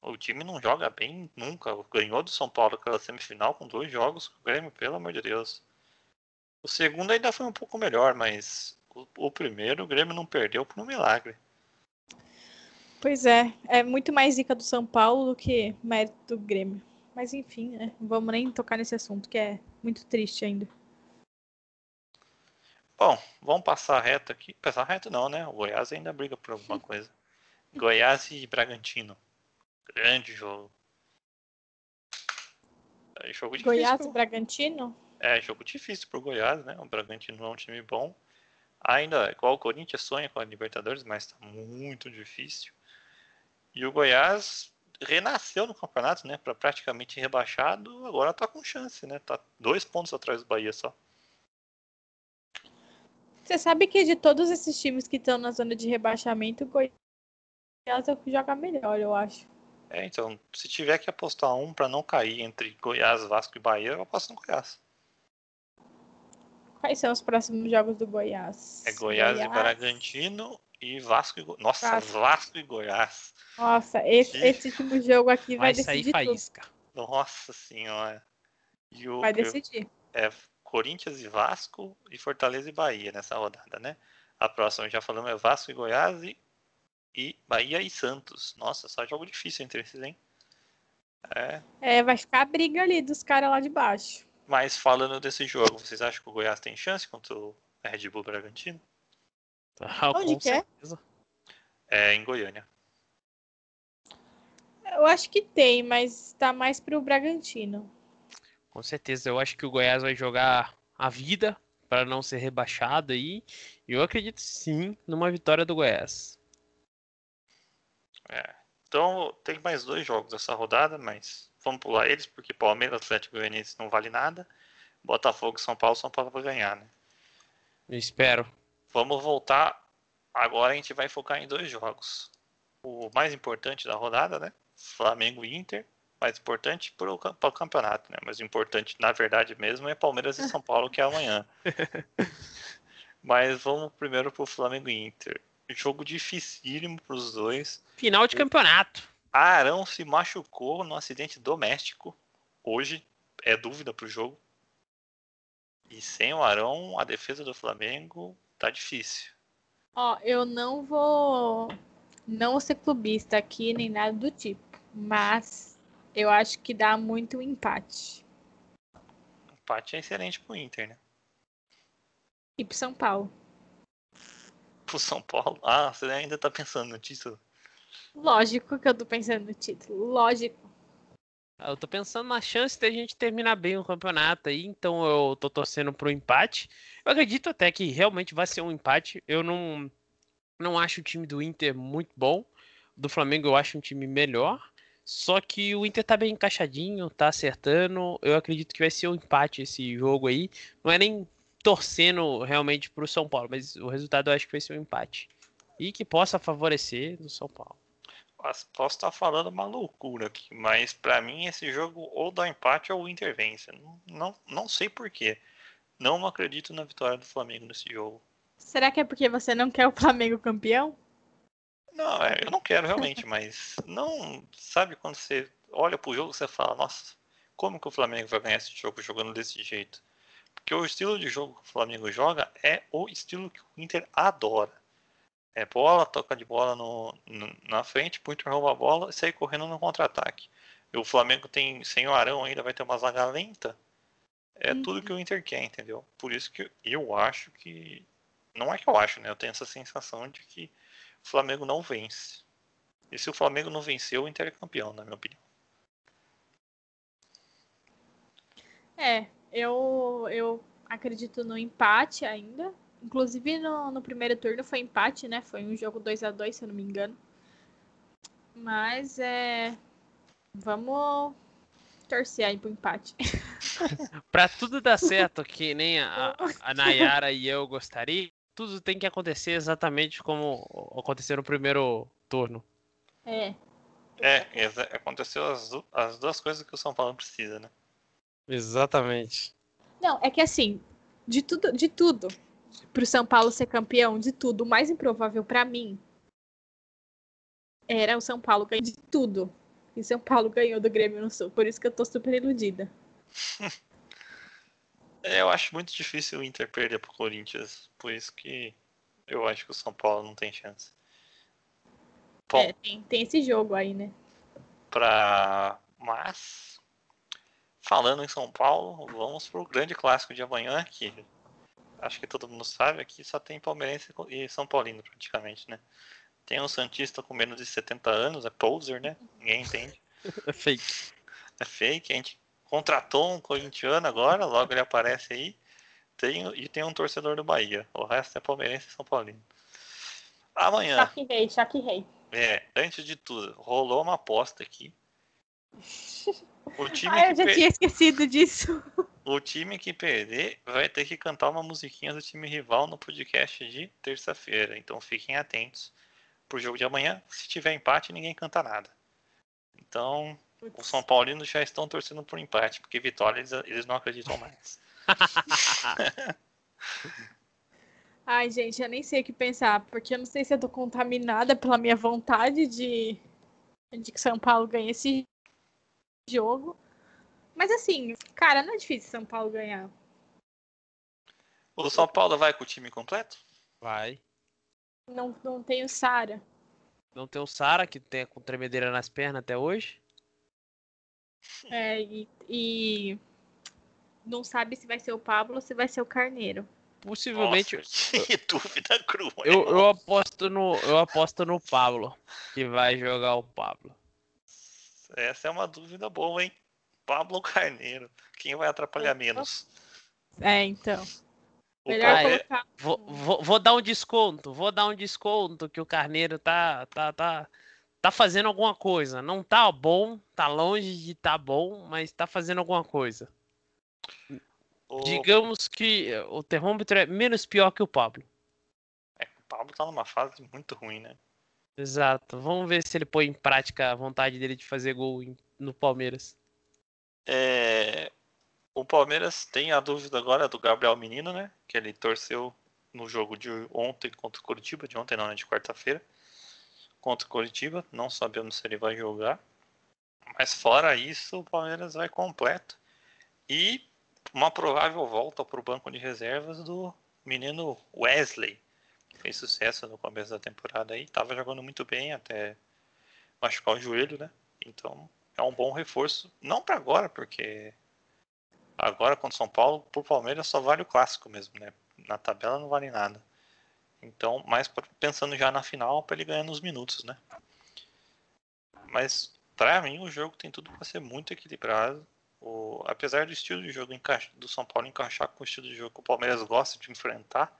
O time não joga bem nunca. Ganhou do São Paulo aquela semifinal com dois jogos. O Grêmio, pelo amor de Deus. O segundo ainda foi um pouco melhor, mas o, o primeiro o Grêmio não perdeu por um milagre. Pois é, é muito mais zica do São Paulo do que mérito do Grêmio. Mas enfim, né? Não vamos nem tocar nesse assunto, que é muito triste ainda. Bom, vamos passar reto aqui. Passar reto não, né? O Goiás ainda briga por alguma coisa. Goiás e Bragantino. Grande jogo. É jogo. Goiás e Bragantino? É, jogo difícil pro Goiás, né? O Bragantino é um time bom. Ainda, igual o Corinthians, sonha com a Libertadores, mas tá muito difícil. E o Goiás renasceu no campeonato, né? Pra praticamente rebaixado, agora tá com chance, né? Tá dois pontos atrás do Bahia só. Você sabe que de todos esses times que estão na zona de rebaixamento, o Goiás é o que joga melhor, eu acho. É, então, se tiver que apostar um pra não cair entre Goiás, Vasco e Bahia, eu aposto no Goiás. Quais são os próximos jogos do Goiás? É Goiás, e Bragantino e Vasco e Go... Nossa, Vasco. Vasco e Goiás. Nossa, esse, Ih. esse último jogo aqui vai, vai sair decidir tudo. faísca. Nossa senhora. E o, Vai e decidir. é Corinthians e Vasco e Fortaleza e Bahia nessa rodada, né? A próxima já falamos é Vasco e Goiás e, e Bahia e Santos. Nossa, só jogo difícil entre esses, hein? É, É, vai ficar a briga ali dos caras lá de baixo. Mas falando desse jogo, vocês acham que o Goiás tem chance contra o Red Bull Bragantino? Ah, Onde com que é? certeza. É em Goiânia. Eu acho que tem, mas tá mais pro Bragantino. Com certeza, eu acho que o Goiás vai jogar a vida para não ser rebaixado aí. E eu acredito sim numa vitória do Goiás. É. Então tem mais dois jogos essa rodada, mas vamos pular eles, porque Palmeiras, Atlético Goianiense não vale nada. Botafogo e São Paulo, São Paulo vai ganhar, né? Eu espero. Vamos voltar. Agora a gente vai focar em dois jogos. O mais importante da rodada, né? Flamengo e Inter. Mais importante para o campeonato, né? Mas o importante, na verdade mesmo, é Palmeiras e São Paulo, que é amanhã. Mas vamos primeiro para o Flamengo e Inter. Jogo dificílimo pros dois. Final de campeonato. Arão se machucou no acidente doméstico. Hoje é dúvida pro jogo. E sem o Arão, a defesa do Flamengo tá difícil. Ó, eu não vou. Não vou ser clubista aqui, nem nada do tipo. Mas eu acho que dá muito empate. Empate é excelente pro Inter, né? E pro São Paulo. Pro São Paulo. Ah, você ainda tá pensando no título? Lógico que eu tô pensando no título. Lógico. Ah, Eu tô pensando na chance de a gente terminar bem o campeonato aí, então eu tô torcendo pro empate. Eu acredito até que realmente vai ser um empate. Eu não, não acho o time do Inter muito bom. Do Flamengo eu acho um time melhor. Só que o Inter tá bem encaixadinho, tá acertando. Eu acredito que vai ser um empate esse jogo aí. Não é nem torcendo realmente pro São Paulo, mas o resultado eu acho que vai ser um empate. E que possa favorecer o São Paulo. Posso estar falando uma loucura aqui, mas pra mim esse jogo ou dá empate ou o Inter vence. Não, não, não sei porquê. Não acredito na vitória do Flamengo nesse jogo. Será que é porque você não quer o Flamengo campeão? Não, é, eu não quero realmente, mas não. Sabe quando você olha pro jogo e você fala, nossa, como que o Flamengo vai ganhar esse jogo jogando desse jeito? Porque o estilo de jogo que o Flamengo joga é o estilo que o Inter adora. É bola, toca de bola no, no- na frente, pro Inter rouba a bola e sair correndo no contra-ataque. E o Flamengo tem, sem o Arão ainda, vai ter uma zaga lenta. É Uhum. tudo que o Inter quer, entendeu? Por isso que eu acho que. Não é que eu acho, né? Eu tenho essa sensação de que o Flamengo não vence. E se o Flamengo não vencer, o Inter é campeão, na minha opinião. É, eu, eu acredito no empate ainda. Inclusive no, no primeiro turno foi empate, né? Foi um jogo 2 a 2 se eu não me engano. Mas é. Vamos torcer aí pro empate. Pra tudo dar certo, que nem a, a Nayara e eu gostaria, tudo tem que acontecer exatamente como aconteceu no primeiro turno. É. É, aconteceu as, as duas coisas que o São Paulo precisa, né? Exatamente. Não, é que assim, de tudo, de tudo, pro São Paulo ser campeão, de tudo, o mais improvável pra mim era o São Paulo ganhar de tudo. E São Paulo ganhou do Grêmio no Sul. Por isso que eu tô super iludida. É, eu acho muito difícil o Inter perder pro Corinthians. Por isso que eu acho que o São Paulo não tem chance. Bom, É, tem, tem esse jogo aí, né? pra. Mas. Falando em São Paulo, vamos pro grande clássico de amanhã, que acho que todo mundo sabe, aqui só tem palmeirense e São Paulino praticamente, né? Tem um Santista com menos de 70 anos, é poser, né? Ninguém entende. É fake. É fake, a gente contratou um corintiano agora, logo ele aparece aí. Tem, e tem um torcedor do Bahia. O resto é palmeirense e São Paulino. Amanhã, Chaque rei, chaque rei. é, antes de tudo, rolou uma aposta aqui. O time, Ah, eu já per- tinha esquecido disso. O time que perder vai ter que cantar uma musiquinha do time rival no podcast de terça-feira. Então fiquem atentos pro jogo de amanhã. Se tiver empate, ninguém canta nada. Então, os São Paulinos já estão torcendo por empate, porque vitória eles, eles não acreditam mais. Ai, gente, eu nem sei o que pensar, porque eu não sei se eu tô contaminada pela minha vontade de, de que São Paulo ganhe esse jogo. Mas assim, cara, não é difícil São Paulo ganhar. O São Paulo vai com o time completo? Vai. Não, não tem o Sara. Não tem o Sara, que tem com tremedeira nas pernas até hoje. É, e, e não sabe se vai ser o Pablo ou se vai ser o Carneiro. Possivelmente. Nossa, que dúvida crua. Eu, eu aposto no. Eu aposto no Pablo. Que vai jogar o Pablo. Essa é uma dúvida boa, hein? Pablo Carneiro. Quem vai atrapalhar menos? É, então. O Melhor Palme- colocar. Vou, vou, vou dar um desconto. Vou dar um desconto que o Carneiro tá, tá, tá, tá fazendo alguma coisa. Não tá bom, tá longe de tá bom, mas tá fazendo alguma coisa. o- Digamos que o termômetro é menos pior que o Pablo. é, o Pablo tá numa fase muito ruim, né? Exato. Vamos ver se ele põe em prática a vontade dele de fazer gol em- no Palmeiras. É, O Palmeiras tem a dúvida agora do Gabriel Menino, né? Que ele torceu no jogo de ontem contra o Curitiba, de ontem não, né, de quarta-feira, contra o Curitiba, não sabemos se ele vai jogar. Mas fora isso, o Palmeiras vai completo. E uma provável volta para o banco de reservas do menino Wesley, fez sucesso no começo da temporada aí, estava jogando muito bem até machucar o joelho, né? Então é um bom reforço, não para agora, porque agora contra São Paulo, por Palmeiras só vale o clássico mesmo, né? Na tabela não vale nada. Então, mais pensando já na final para ele ganhar nos minutos, né? Mas para mim o jogo tem tudo para ser muito equilibrado. O, apesar do estilo de jogo do São Paulo encaixar com o estilo de jogo que o Palmeiras gosta de enfrentar,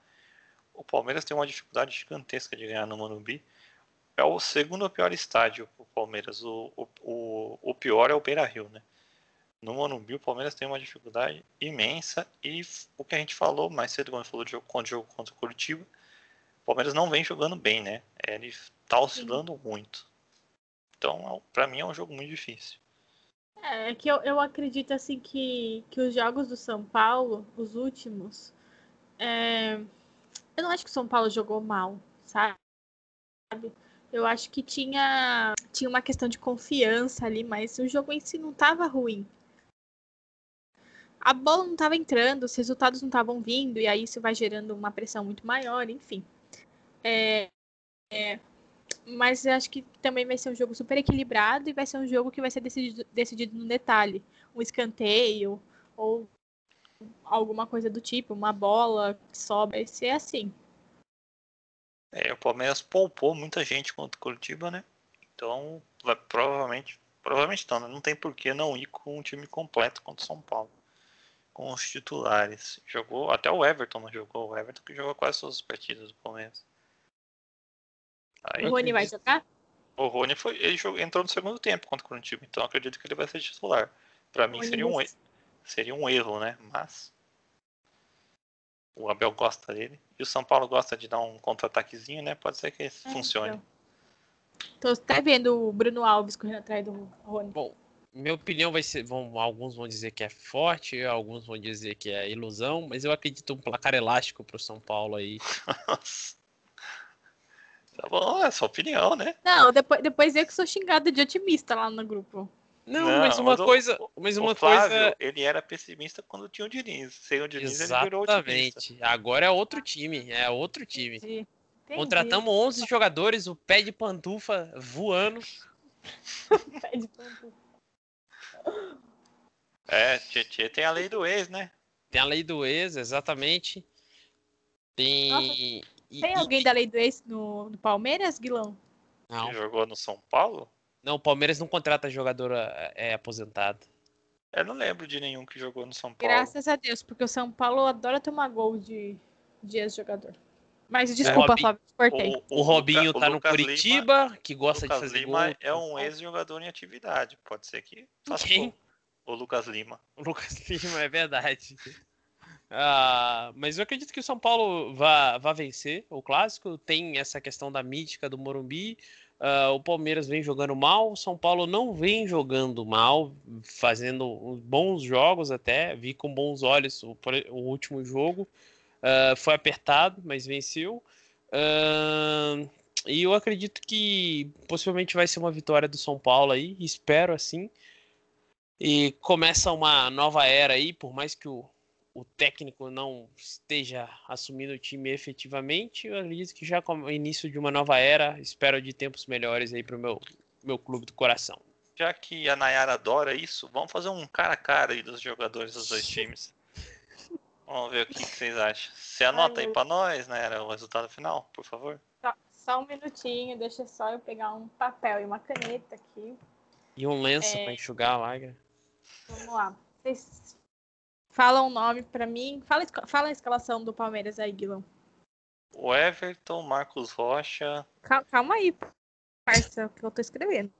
o Palmeiras tem uma dificuldade gigantesca de ganhar no Morumbi. É o segundo pior estádio o Palmeiras. O, o, o pior é o Beira Rio, né? No Morumbi o Palmeiras tem uma dificuldade imensa e o que a gente falou mais cedo quando falou de jogo, contra, jogo contra o Curitiba, o Palmeiras não vem jogando bem, né? Ele tá oscilando Sim. muito. Então, para mim é um jogo muito difícil. É, é que eu, eu acredito assim que, que os jogos do São Paulo, os últimos, é... eu não acho que o São Paulo jogou mal, sabe? Eu acho que tinha, tinha uma questão de confiança ali, mas o jogo em si não estava ruim. A bola não estava entrando, os resultados não estavam vindo, e aí isso vai gerando uma pressão muito maior, enfim. É, é, mas eu acho que também vai ser um jogo super equilibrado e vai ser um jogo que vai ser decidido, decidido no detalhe. Um escanteio ou alguma coisa do tipo, uma bola que sobra, vai ser assim. É, o Palmeiras poupou muita gente contra o Curitiba, né? Então, vai, provavelmente, provavelmente não, né? não tem por que não ir com um time completo contra o São Paulo. Com os titulares. Jogou, até o Everton não jogou, o Everton que jogou quase todas as partidas do Palmeiras. Aí, o Rony vai jogar? O Rony foi, ele jogou, entrou no segundo tempo contra o Curitiba, então acredito que ele vai ser titular. Para mim seria um, seria um erro, né? Mas o Abel gosta dele e o São Paulo gosta de dar um contra-ataquezinho, né? Pode ser que é, funcione. Então. Tô até vendo o Bruno Alves correndo atrás do Rony. Bom, minha opinião vai ser, vão, alguns vão dizer que é forte, alguns vão dizer que é ilusão, mas eu acredito um placar elástico pro São Paulo aí. Tá bom, é sua opinião, né? Não, depois, depois eu que sou xingada de otimista lá no grupo. Não, não mas uma mas coisa. O, mas uma o Flávio, coisa. Ele era pessimista quando tinha o Diniz. Sem o Diniz, Exatamente. ele virou otimista. Agora é outro time. É outro time. Entendi. Contratamos 11 jogadores, o pé de pantufa voando. pé de pantufa. É, Tietê tem a lei do ex, né? Tem a lei do ex, exatamente. Tem. Nossa. Tem alguém da lei do ex no, no Palmeiras, Guilão? Não. Que jogou no São Paulo? Não, o Palmeiras não contrata jogador é, aposentado. Eu não lembro de nenhum que jogou no São Paulo. Graças a Deus, porque o São Paulo adora tomar gol de, de ex-jogador. Mas desculpa, é, Fábio, cortei. O, o, o Robinho tá no Curitiba, Lima, que gosta de fazer Lima gol. é um ex-jogador em atividade, pode ser que faça Quem? Gol. O Lucas Lima. O Lucas Lima, é verdade. Uh, mas eu acredito que o São Paulo vai, vai vencer o clássico. Tem essa questão da mítica do Morumbi. Uh, o Palmeiras vem jogando mal, o São Paulo não vem jogando mal, fazendo bons jogos até. Vi com bons olhos o, o último jogo. Uh, foi apertado, mas venceu. e eu acredito que possivelmente vai ser uma vitória do São Paulo aí, espero assim. E começa uma nova era aí, por mais que o, o técnico não esteja assumindo o time efetivamente, eu acredito que já com o início de uma nova era, espero de tempos melhores aí para o meu, meu clube do coração. Já que a Nayara adora isso, vamos fazer um cara a cara aí dos jogadores dos dois times. Vamos ver o que, que vocês acham. Você anota Ai, aí para nós, Nayara, o resultado final, por favor. Só, só, um minutinho, deixa só eu pegar um papel e uma caneta aqui. E um lenço é... para enxugar a lágrima. Vamos lá. Vocês Fala um nome para mim. Fala, fala a escalação do Palmeiras aí, Guilherme. O Everton, Marcos Rocha. Calma, calma aí, parça, que eu tô escrevendo.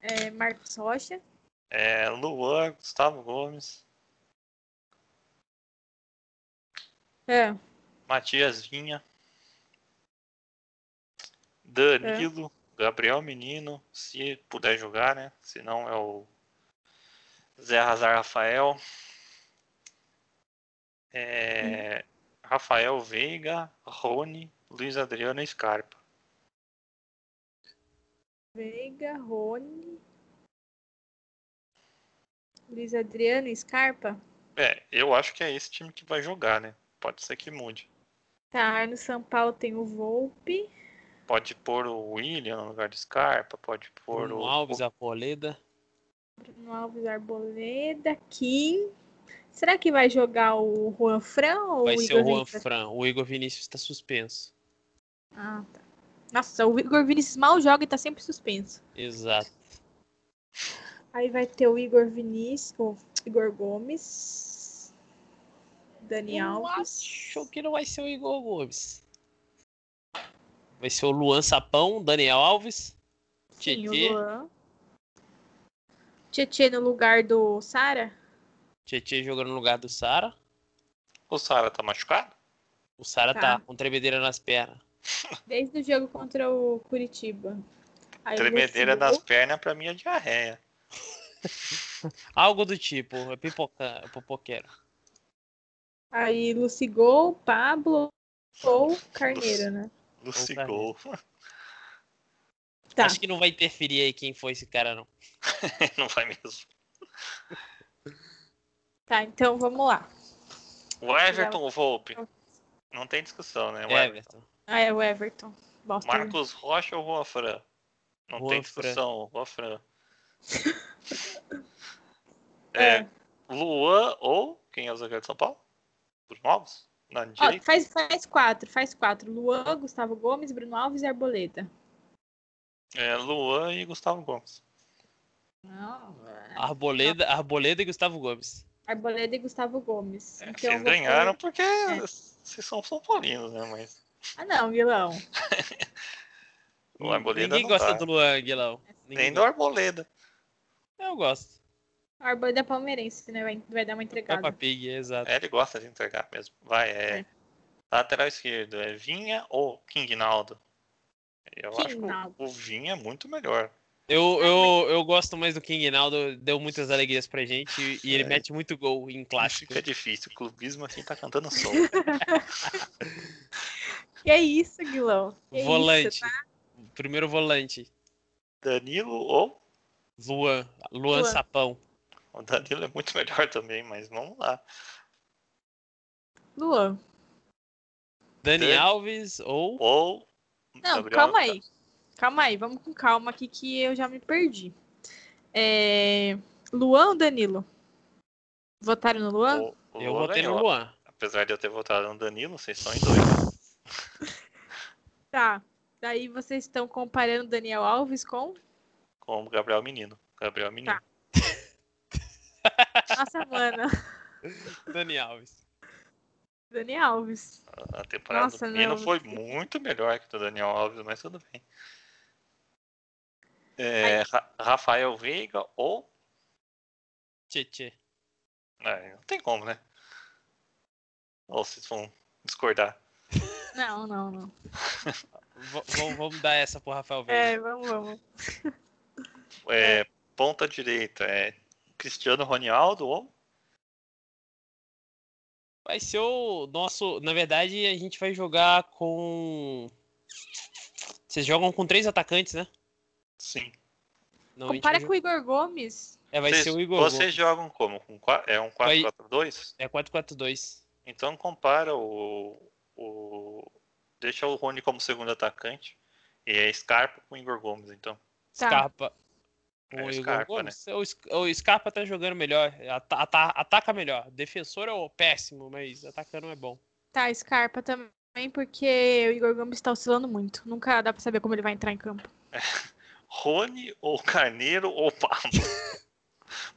É, Marcos Rocha. É, Luan, Gustavo Gomes. É. Matias Vinha. Danilo. É. Gabriel Menino, se puder jogar, né? Se não é o Zé Razar Rafael. É, Rafael Veiga, Rony, Luiz Adriano e Scarpa. Veiga, Rony. Luiz Adriano e Scarpa. É, eu acho que é esse time que vai jogar, né? Pode ser que mude. Tá, no São Paulo tem o Volpe. Pode pôr o William no lugar do Scarpa, pode pôr Bruno o. Alves, Arboleda. Bruno Alves Arboleda, Kim. Será que vai jogar o Juan Fran ou Vai o ser Igor o Juan Vinícius? Fran. O Igor Vinícius está suspenso. Ah, tá. Nossa, o Igor Vinícius mal joga e tá sempre suspenso. Exato. Aí vai ter o Igor Vinícius, o Igor Gomes, Dani Eu Alves. acho que não vai ser o Igor Gomes. Vai ser o Luan Sapão, Daniel Alves. Sim, o Tietê. Luan. Tietê no lugar do Sara? Tietchan jogando no lugar do Sara. O Sara tá machucado? O Sara Tá. tá com tremedeira nas pernas. Desde o jogo contra o Curitiba. Aí Tremedeira nas pernas pra mim é diarreia. Algo do tipo, é pipoca, é pipoqueiro. Aí Lucigol, Pablo ou Carneiro, né? Lucigol. Tá. Acho que não vai interferir aí quem foi esse cara, não. Não vai mesmo. Tá, então vamos lá. O Everton ou o Volpe? Não tem discussão, né? O É, Everton. Everton. Ah, é o Everton. Bosta. Marcos Rocha ou Juan Fran? Não Juan tem Fran. discussão, Juan Fran. É. É, Luan ou quem é o zagueiro de São Paulo? Bruno Alves? Na Ó, faz, faz quatro, faz quatro. Luan, Gustavo Gomes, Bruno Alves e Arboleda. É, Luan e Gustavo Gomes. Não, Arboleda, Arboleda e Gustavo Gomes. Arboleda e Gustavo Gomes. É, Então, vocês eu vou ganharam pôr- porque vocês são São Paulinos, né? Mas Ah, não, Guilão. o Arboleda Ninguém não gosta dá. do Luan, Guilão. Ninguém Nem do Arboleda. Eu gosto. O Arboleda é palmeirense, né? Vai, vai dar uma entregada. pra Pig, exato. É, ele gosta de entregar mesmo. Vai, é. É. Lateral esquerdo, é Vinha ou Kingnaldo? Eu acho que Kingnaldo. o, o Vinha é muito melhor. Eu, eu, eu gosto mais do King Naldo, deu muitas alegrias pra gente e- e ele É. mete muito gol em clássico. Fica difícil. O clubismo assim tá cantando som. Que isso, Guilão? Que volante. Isso, tá? Primeiro volante. Danilo ou. Luan. Luan Luan. Sapão. O Danilo é muito melhor também, mas vamos lá. Luan. Dani Dani. Alves ou. Ou. Não, Gabriel- calma aí. Calma aí, vamos com calma aqui que eu já me perdi. É... Luan ou Danilo? Votaram no Luan? ou- o Eu Luan votei no ganhou. Luan. Apesar de eu ter votado no Danilo, vocês estão em dois. Tá. Daí vocês estão comparando Daniel Alves com. Com o Gabriel Menino. Gabriel Menino. Tá. Nossa, mano. Dani Alves. Daniel Alves. A temporada Nossa, do Menino não. foi muito melhor que do Daniel Alves, mas tudo bem. É, Ra- Rafael Veiga ou. Tietê. É, não tem como, né? Ou vocês vão discordar. Não, não, não. V- vamos- vamos dar essa pro Rafael Veiga. É, vamos, vamos. É, Ponta direita é Cristiano Ronaldo ou. Vai ser o nosso. Na verdade, a gente vai jogar com. Vocês jogam com três atacantes, né? Sim. Não, gente Compara vai com o Igor Gomes. É, vai vocês, ser o Igor. Vocês jogam como? Com, é um Vai- 4-4-2? É 4-4-2. Então compara o, o. Deixa o Rony como segundo atacante. E é Scarpa com o Igor Gomes, então. Tá. Scarpa. Com É, o Igor Scarpa, Gomes. O, Sc- o Scarpa tá jogando melhor. Ata- ata- ataca melhor. Defensor é o péssimo, mas atacando é bom. Tá, Scarpa também, porque o Igor Gomes tá oscilando muito. Nunca dá pra saber como ele vai entrar em campo. Rony ou Carneiro ou Pablo?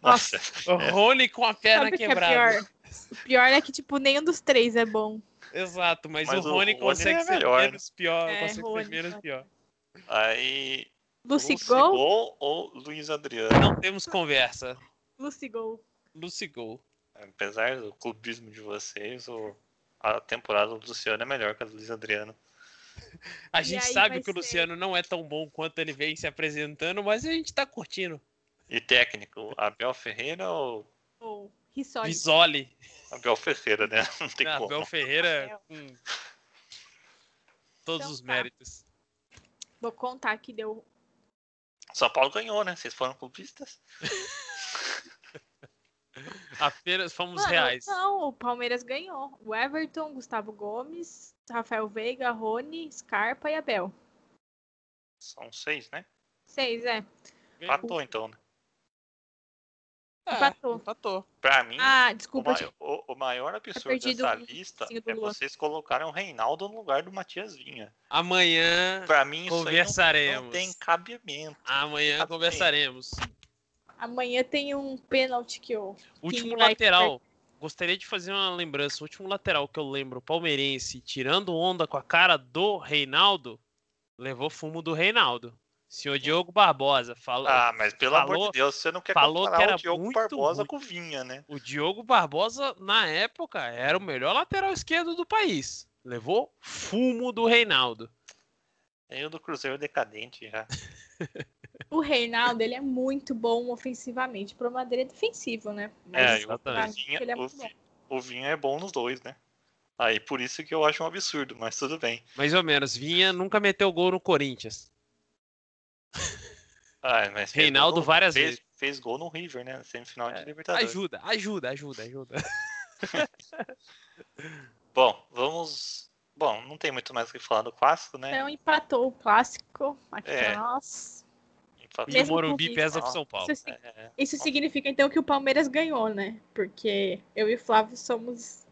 Nossa. O Rony com a perna Sabe o que é quebrada. pior? O pior é que, tipo, nenhum dos três é bom. Exato, mas, Mas o o Rony Rony consegue é ser melhor, né? menos pior. É, consegue Rony, ser menos tá. pior. Aí. Lucigol? Lucigol ou Luiz Adriano? Não temos conversa. Lucigol. Lucigol. Apesar do clubismo de vocês, o- a temporada do Luciano é melhor que a do Luiz Adriano. A gente sabe que o ser- Luciano não é tão bom quanto ele vem se apresentando, mas a gente tá curtindo. E técnico, Abel Ferreira ou. Ou Rissoli. Visoli. Abel Ferreira, né? Não tem Ah, como. Abel Ferreira com todos Então os tá. méritos. Vou contar que deu São Paulo ganhou, né? Vocês foram clubistas. Apenas fomos Mano, reais. Não, o Palmeiras ganhou. O Everton, Gustavo Gomes, Rafael Veiga, Rony, Scarpa e Abel. São seis, né? Seis, é. Empatou então, né? É, Empatou. empatou. Pra mim, Ah, o, desculpa. mai- o- o maior absurdo dessa lista é vocês colocarem o Reinaldo no lugar do Matias Vinha. Amanhã Pra mim, isso aí não, conversaremos. não tem cabimento. Amanhã bem. conversaremos. Amanhã tem um pênalti que eu. Último vai lateral. Gostaria de fazer uma lembrança. O último lateral que eu lembro, palmeirense, tirando onda com a cara do Reinaldo, levou fumo do Reinaldo. Senhor Diogo Barbosa. Falou, Ah, mas pelo amor falou- de Deus, você não quer falou comparar que era o Diogo muito Barbosa ruim. com o Vinha, né? O Diogo Barbosa, na época, era o melhor lateral esquerdo do país. Levou fumo do Reinaldo. Tem o do Cruzeiro decadente já. O Reinaldo, ele é muito bom ofensivamente. O problema dele é defensivo, né? É, Mas e o pra mim, Vinha, ele é o, bom. O Vinha é bom nos dois, né? Aí por isso que eu acho um absurdo, mas tudo bem. Mais ou menos. Vinha nunca meteu gol no Corinthians. Ah, mas Reinaldo no- várias fez, vezes. Fez gol no River, né? Na Semifinal É, de Libertadores. Ajuda, ajuda, ajuda, ajuda. Bom, vamos. Bom, não tem muito mais o que falar do clássico, né? Então empatou o clássico aqui É. nós. Empatou. E o Morumbi pesa pro São Paulo. Isso, É, isso significa então que o Palmeiras ganhou, né? Porque eu e o Flávio somos.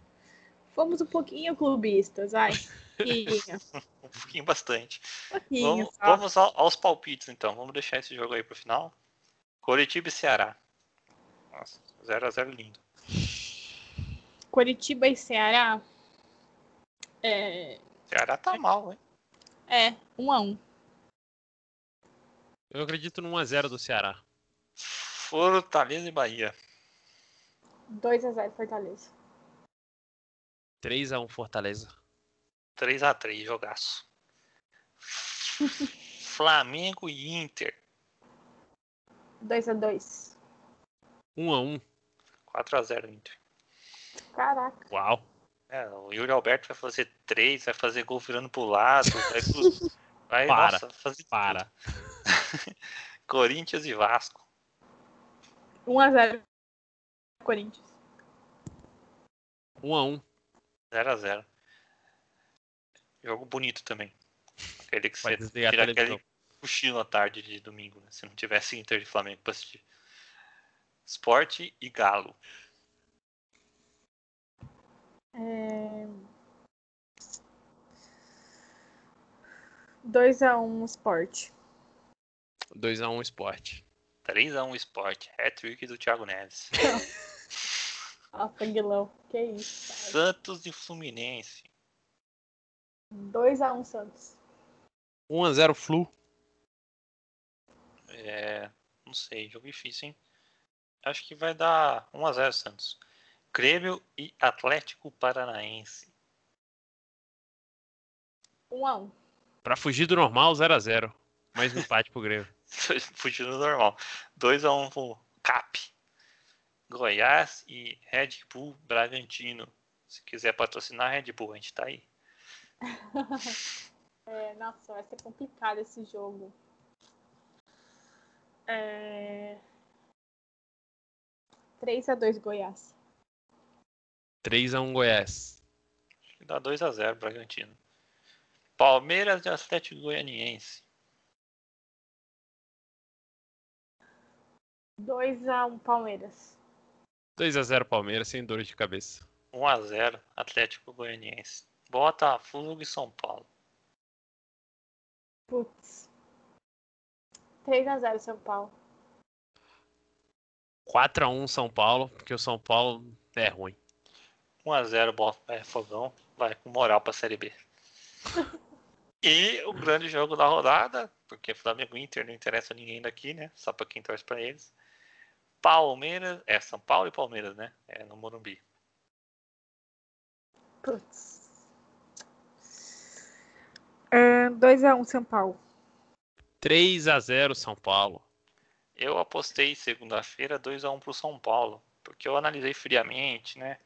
Fomos um pouquinho clubistas, ai. Pouquinho, um pouquinho bastante. pouquinho Vamos, vamos ao- aos palpites, então. Vamos deixar esse jogo aí pro final. Coritiba e Ceará. Nossa, 0x0 lindo. Curitiba e Ceará. É, Ceará tá mal, hein? é, um a um. Eu acredito no 1x0 do Ceará. Fortaleza e Bahia. 2 a 0 Fortaleza. 3x1 Fortaleza. 3x3, jogaço. Flamengo e Inter. 2 a 2 1x1. 4x0 Inter. Caraca. Uau. É, o Yuri Alberto vai fazer 3, vai fazer gol virando pro lado. Vai, vai Para, nossa, fazer tudo. Corinthians e Vasco. 1x0. Corinthians. 1x1. 0x0. Jogo bonito também. Aquele que você tira aquele cochilo à tarde de domingo, né? Se não tivesse Inter de Flamengo pra assistir. Esporte e Galo. É... 2x1 um, Esporte. 2x1 um esporte. 3x1 esporte. Hat-trick do Thiago Neves. Nossa, Guilão. Que isso. Cara. Santos e Fluminense. 2x1 Santos. 1x0 Flu. É. Não sei, jogo difícil, hein? Acho que vai dar 1x0 Santos. Grêmio e Atlético Paranaense. 1x1. Pra fugir do normal, 0x0. Mais um empate pro Grêmio. Fugindo do normal. 2x1 pro Cap. Goiás e Red Bull Bragantino. Se quiser patrocinar Red Bull, a gente tá aí. É, nossa, vai ser complicado esse jogo. É... 3 a 2 Goiás. 3x1 Goiás. Acho que dá 2x0 Bragantino. Palmeiras e Atlético Goianiense. 2 a 1 Palmeiras. 2x0 Palmeiras, sem dor de cabeça. 1x0 Atlético Goianiense. Botafogo e São Paulo. Putz. 3 a 0 São Paulo. 4x1 São Paulo, porque o São Paulo é ruim. 1x0 Bo- é, Fogão. Vai com moral pra Série B. E o grande jogo da rodada, porque Flamengo e Inter não interessa a ninguém daqui, né? Só pra quem torce pra eles. Palmeiras, é São Paulo e Palmeiras, né? É no Morumbi. Putz. É, 2 a 1 São Paulo. 3x0 São Paulo. Eu apostei segunda-feira 2x1 pro São Paulo, porque eu analisei friamente, né?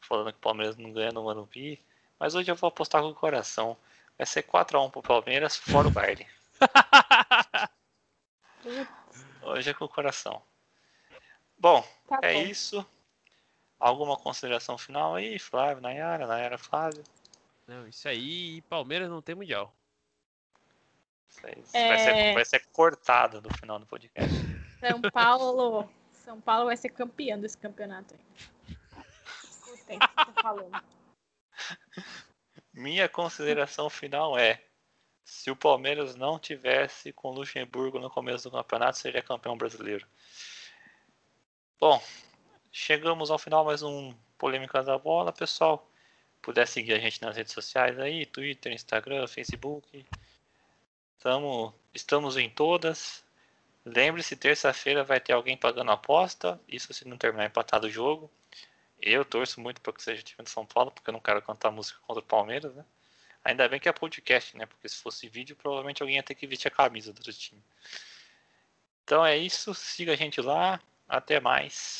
Falando que o Palmeiras não ganha no Morumbi. Mas hoje eu vou apostar com o coração. Vai ser 4x1 pro Palmeiras, fora o baile. hoje é com o coração. Bom, Tá é bom. isso. Alguma consideração final aí, Flávio, Nayara, Nayara, Flávio? Não, isso aí, Palmeiras não tem mundial. Isso aí É. vai, ser, vai ser cortado no final do podcast. São Paulo. São Paulo vai ser campeão desse campeonato aí. Escutem o que eu tô falando. Minha consideração final é: se o Palmeiras não tivesse com o Luxemburgo no começo do campeonato, seria campeão brasileiro. Bom, chegamos ao final mais um Polêmicas da Bola, pessoal. Puder seguir a gente nas redes sociais aí, Twitter, Instagram, Facebook. Tamo, estamos em todas. Lembre-se, terça-feira vai ter alguém pagando aposta. Isso se não terminar empatado o jogo. Eu torço muito para que seja o time de São Paulo, porque eu não quero cantar música contra o Palmeiras, né? Ainda bem que é podcast, né? Porque se fosse vídeo, provavelmente alguém ia ter que vestir a camisa do outro time. Então é isso. Siga a gente lá. Até mais.